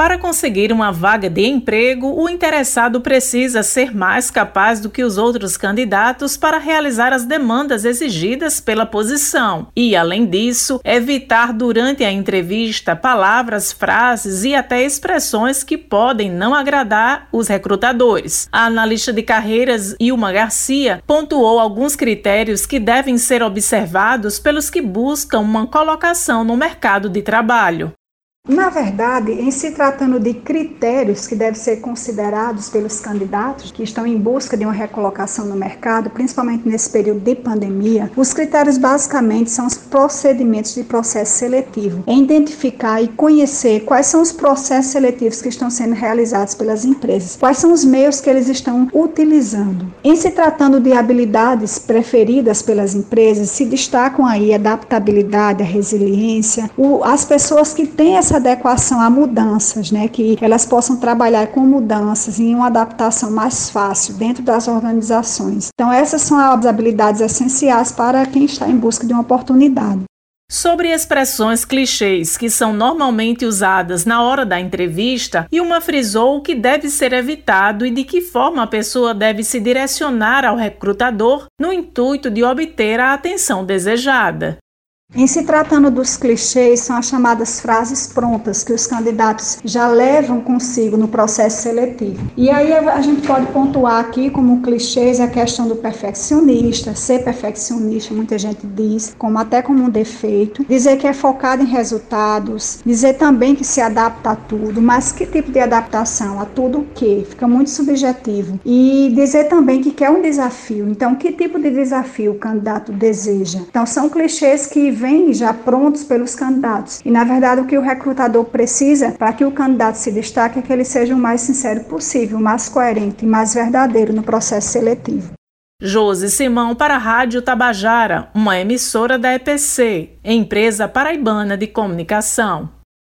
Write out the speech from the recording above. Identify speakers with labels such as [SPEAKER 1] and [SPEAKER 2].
[SPEAKER 1] Para conseguir uma vaga de emprego, o interessado precisa ser mais capaz do que os outros candidatos para realizar as demandas exigidas pela posição e, além disso, evitar durante a entrevista palavras, frases e até expressões que podem não agradar os recrutadores. A analista de carreiras Ilma Garcia pontuou alguns critérios que devem ser observados pelos que buscam uma colocação no mercado de trabalho.
[SPEAKER 2] Na verdade, em se tratando de critérios que devem ser considerados pelos candidatos que estão em busca de uma recolocação no mercado, principalmente nesse período de pandemia, os critérios basicamente são os procedimentos de processo seletivo. É identificar e conhecer quais são os processos seletivos que estão sendo realizados pelas empresas, quais são os meios que eles estão utilizando. Em se tratando de habilidades preferidas pelas empresas, se destacam aí a adaptabilidade, a resiliência, o, as pessoas que têm essa essa adequação a mudanças, né, que elas possam trabalhar com mudanças em uma adaptação mais fácil dentro das organizações. Então, essas são as habilidades essenciais para quem está em busca de uma oportunidade.
[SPEAKER 1] Sobre expressões clichês que são normalmente usadas na hora da entrevista, uma frisou o que deve ser evitado e de que forma a pessoa deve se direcionar ao recrutador no intuito de obter a atenção desejada.
[SPEAKER 2] Em se tratando dos clichês, são as chamadas frases prontas que os candidatos já levam consigo no processo seletivo. E aí a gente pode pontuar aqui como clichês a questão do perfeccionista, ser perfeccionista, muita gente diz, como até como um defeito, dizer que é focado em resultados, dizer também que se adapta a tudo, mas que tipo de adaptação? A tudo o quê? Fica muito subjetivo. E dizer também que quer um desafio. Então, que tipo de desafio o candidato deseja? Então, são clichês que vêm já prontos pelos candidatos. E na verdade o que o recrutador precisa para que o candidato se destaque é que ele seja o mais sincero possível, mais coerente e mais verdadeiro no processo seletivo.
[SPEAKER 1] Josi Simão para a Rádio Tabajara, uma emissora da EPC, empresa paraibana de comunicação.